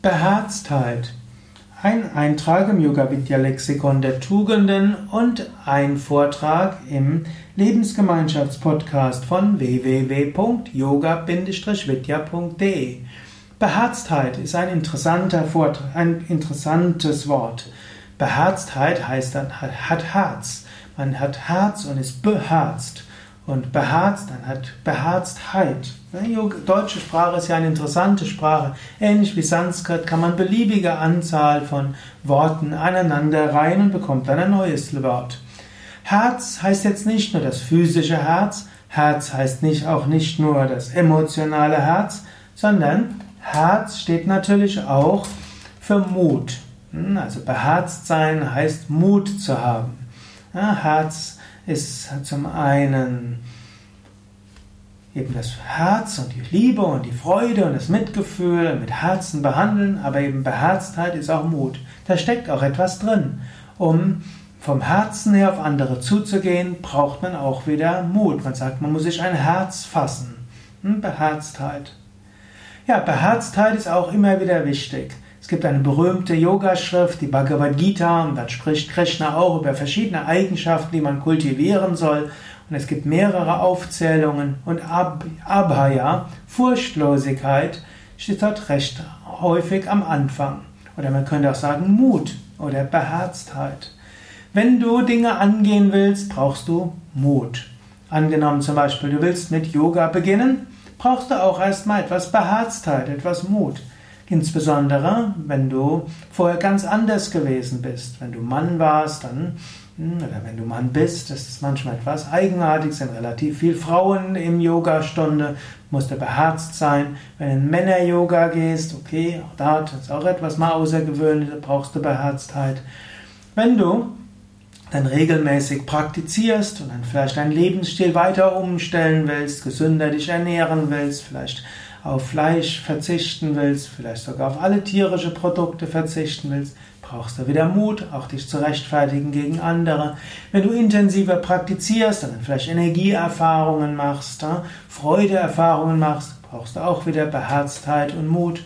Beherztheit. Ein Eintrag im Yoga Vidya Lexikon der Tugenden und ein Vortrag im Lebensgemeinschaftspodcast von www.yoga-vidya.de. Beherztheit ist ein interessanter Vortrag, ein interessantes Wort. Beherztheit heißt dann hat Herz. Man hat Herz und ist beherzt. Und beherzt, dann hat Beherztheit. Deutsche Sprache ist ja eine interessante Sprache. Ähnlich wie Sanskrit kann man beliebige Anzahl von Worten aneinanderreihen und bekommt dann ein neues Wort. Herz heißt jetzt nicht nur das physische Herz, Herz heißt nicht, auch nicht nur das emotionale Herz, sondern Herz steht natürlich auch für Mut. Hm, also beherzt sein heißt Mut zu haben. Herz ist zum einen eben das Herz und die Liebe und die Freude und das Mitgefühl mit Herzen behandeln, aber eben Beherztheit ist auch Mut. Da steckt auch etwas drin. Um vom Herzen her auf andere zuzugehen, braucht man auch wieder Mut. Man sagt, man muss sich ein Herz fassen. Hm, Beherztheit. Ja, Beherztheit ist auch immer wieder wichtig. Es gibt eine berühmte Yogaschrift, die Bhagavad Gita, und dann spricht Krishna auch über verschiedene Eigenschaften, die man kultivieren soll. Und es gibt mehrere Aufzählungen und Ab Abhaya, Furchtlosigkeit, steht dort recht häufig am Anfang. Oder man könnte auch sagen Mut oder Beherztheit. Wenn du Dinge angehen willst, brauchst du Mut. Angenommen zum Beispiel, du willst mit Yoga beginnen, brauchst du auch erstmal etwas Beherztheit, etwas Mut. Insbesondere, wenn du vorher ganz anders gewesen bist. Wenn du Mann warst, dann, hm, oder wenn du Mann bist, ist es manchmal etwas eigenartig, sind relativ viele Frauen im Yoga-Stunde, musst du beherzt sein. Wenn du in Männer-Yoga gehst, okay, auch da ist auch etwas mal außergewöhnlich, da brauchst du Beherztheit. Wenn du dann regelmäßig praktizierst und dann vielleicht deinen Lebensstil weiter umstellen willst, gesünder dich ernähren willst, vielleicht auf Fleisch verzichten willst, vielleicht sogar auf alle tierische Produkte verzichten willst, brauchst du wieder Mut, auch dich zu rechtfertigen gegen andere. Wenn du intensiver praktizierst dann vielleicht Energieerfahrungen machst, Freudeerfahrungen machst, brauchst du auch wieder Beherztheit und Mut.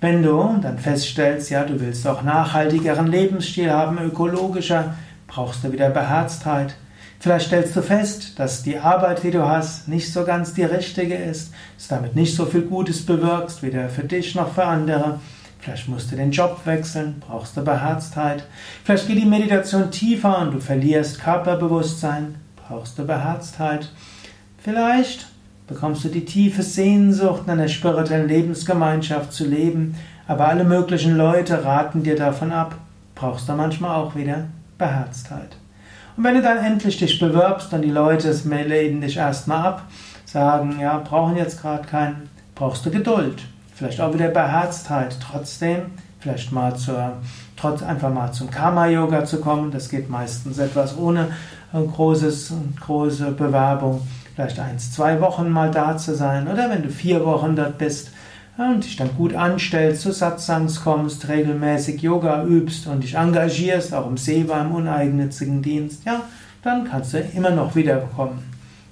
Wenn du dann feststellst, ja, du willst auch nachhaltigeren Lebensstil haben, ökologischer, brauchst du wieder Beherztheit. Vielleicht stellst du fest, dass die Arbeit, die du hast, nicht so ganz die richtige ist, dass du damit nicht so viel Gutes bewirkst, weder für dich noch für andere. Vielleicht musst du den Job wechseln, brauchst du Beherztheit. Vielleicht geht die Meditation tiefer und du verlierst Körperbewusstsein, brauchst du Beherztheit. Vielleicht bekommst du die tiefe Sehnsucht, in einer spirituellen Lebensgemeinschaft zu leben, aber alle möglichen Leute raten dir davon ab, brauchst du manchmal auch wieder Beherztheit. Und wenn du dann endlich dich bewirbst und die Leute lehnen dich erstmal ab, sagen, ja, brauchen jetzt gerade keinen, brauchst du Geduld. Vielleicht auch wieder Beherztheit. Trotzdem, vielleicht mal zur, trotz einfach mal zum Karma-Yoga zu kommen. Das geht meistens etwas ohne großes, große Bewerbung. Vielleicht eins, zwei Wochen mal da zu sein. Oder wenn du vier Wochen dort bist, und dich dann gut anstellst, zu Satsangs kommst, regelmäßig Yoga übst und dich engagierst, auch im Seva, im uneigennützigen Dienst, ja, dann kannst du immer noch wiederbekommen.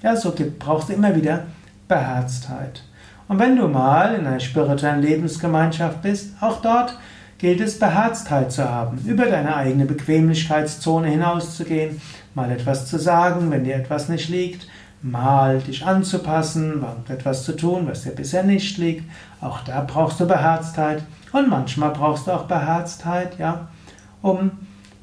Ja, so brauchst du immer wieder Beherztheit. Und wenn du mal in einer spirituellen Lebensgemeinschaft bist, auch dort gilt es, Beherztheit zu haben, über deine eigene Bequemlichkeitszone hinauszugehen, mal etwas zu sagen, wenn dir etwas nicht liegt, mal dich anzupassen, etwas zu tun, was dir bisher nicht liegt. Auch da brauchst du Beherztheit. Und manchmal brauchst du auch Beherztheit, ja, um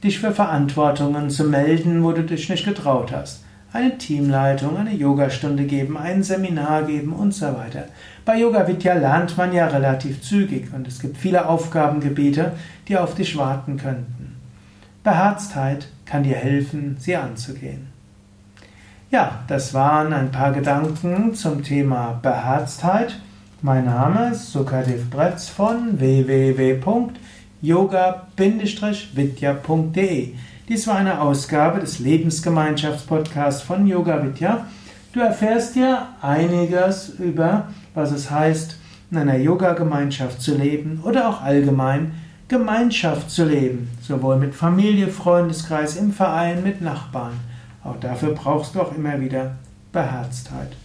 dich für Verantwortungen zu melden, wo du dich nicht getraut hast. Eine Teamleitung, eine Yogastunde geben, ein Seminar geben und so weiter. Bei Yoga Vidya lernt man ja relativ zügig und es gibt viele Aufgabengebiete, die auf dich warten könnten. Beherztheit kann dir helfen, sie anzugehen. Ja, das waren ein paar Gedanken zum Thema Beherztheit. Mein Name ist Sukadev Bretz von www.yoga-vidya.de. Dies war eine Ausgabe des Lebensgemeinschaftspodcasts von Yoga Vidya. Du erfährst ja einiges über, was es heißt, in einer Yoga-Gemeinschaft zu leben oder auch allgemein Gemeinschaft zu leben, sowohl mit Familie, Freundeskreis, im Verein, mit Nachbarn. Auch dafür brauchst du auch immer wieder Beherztheit.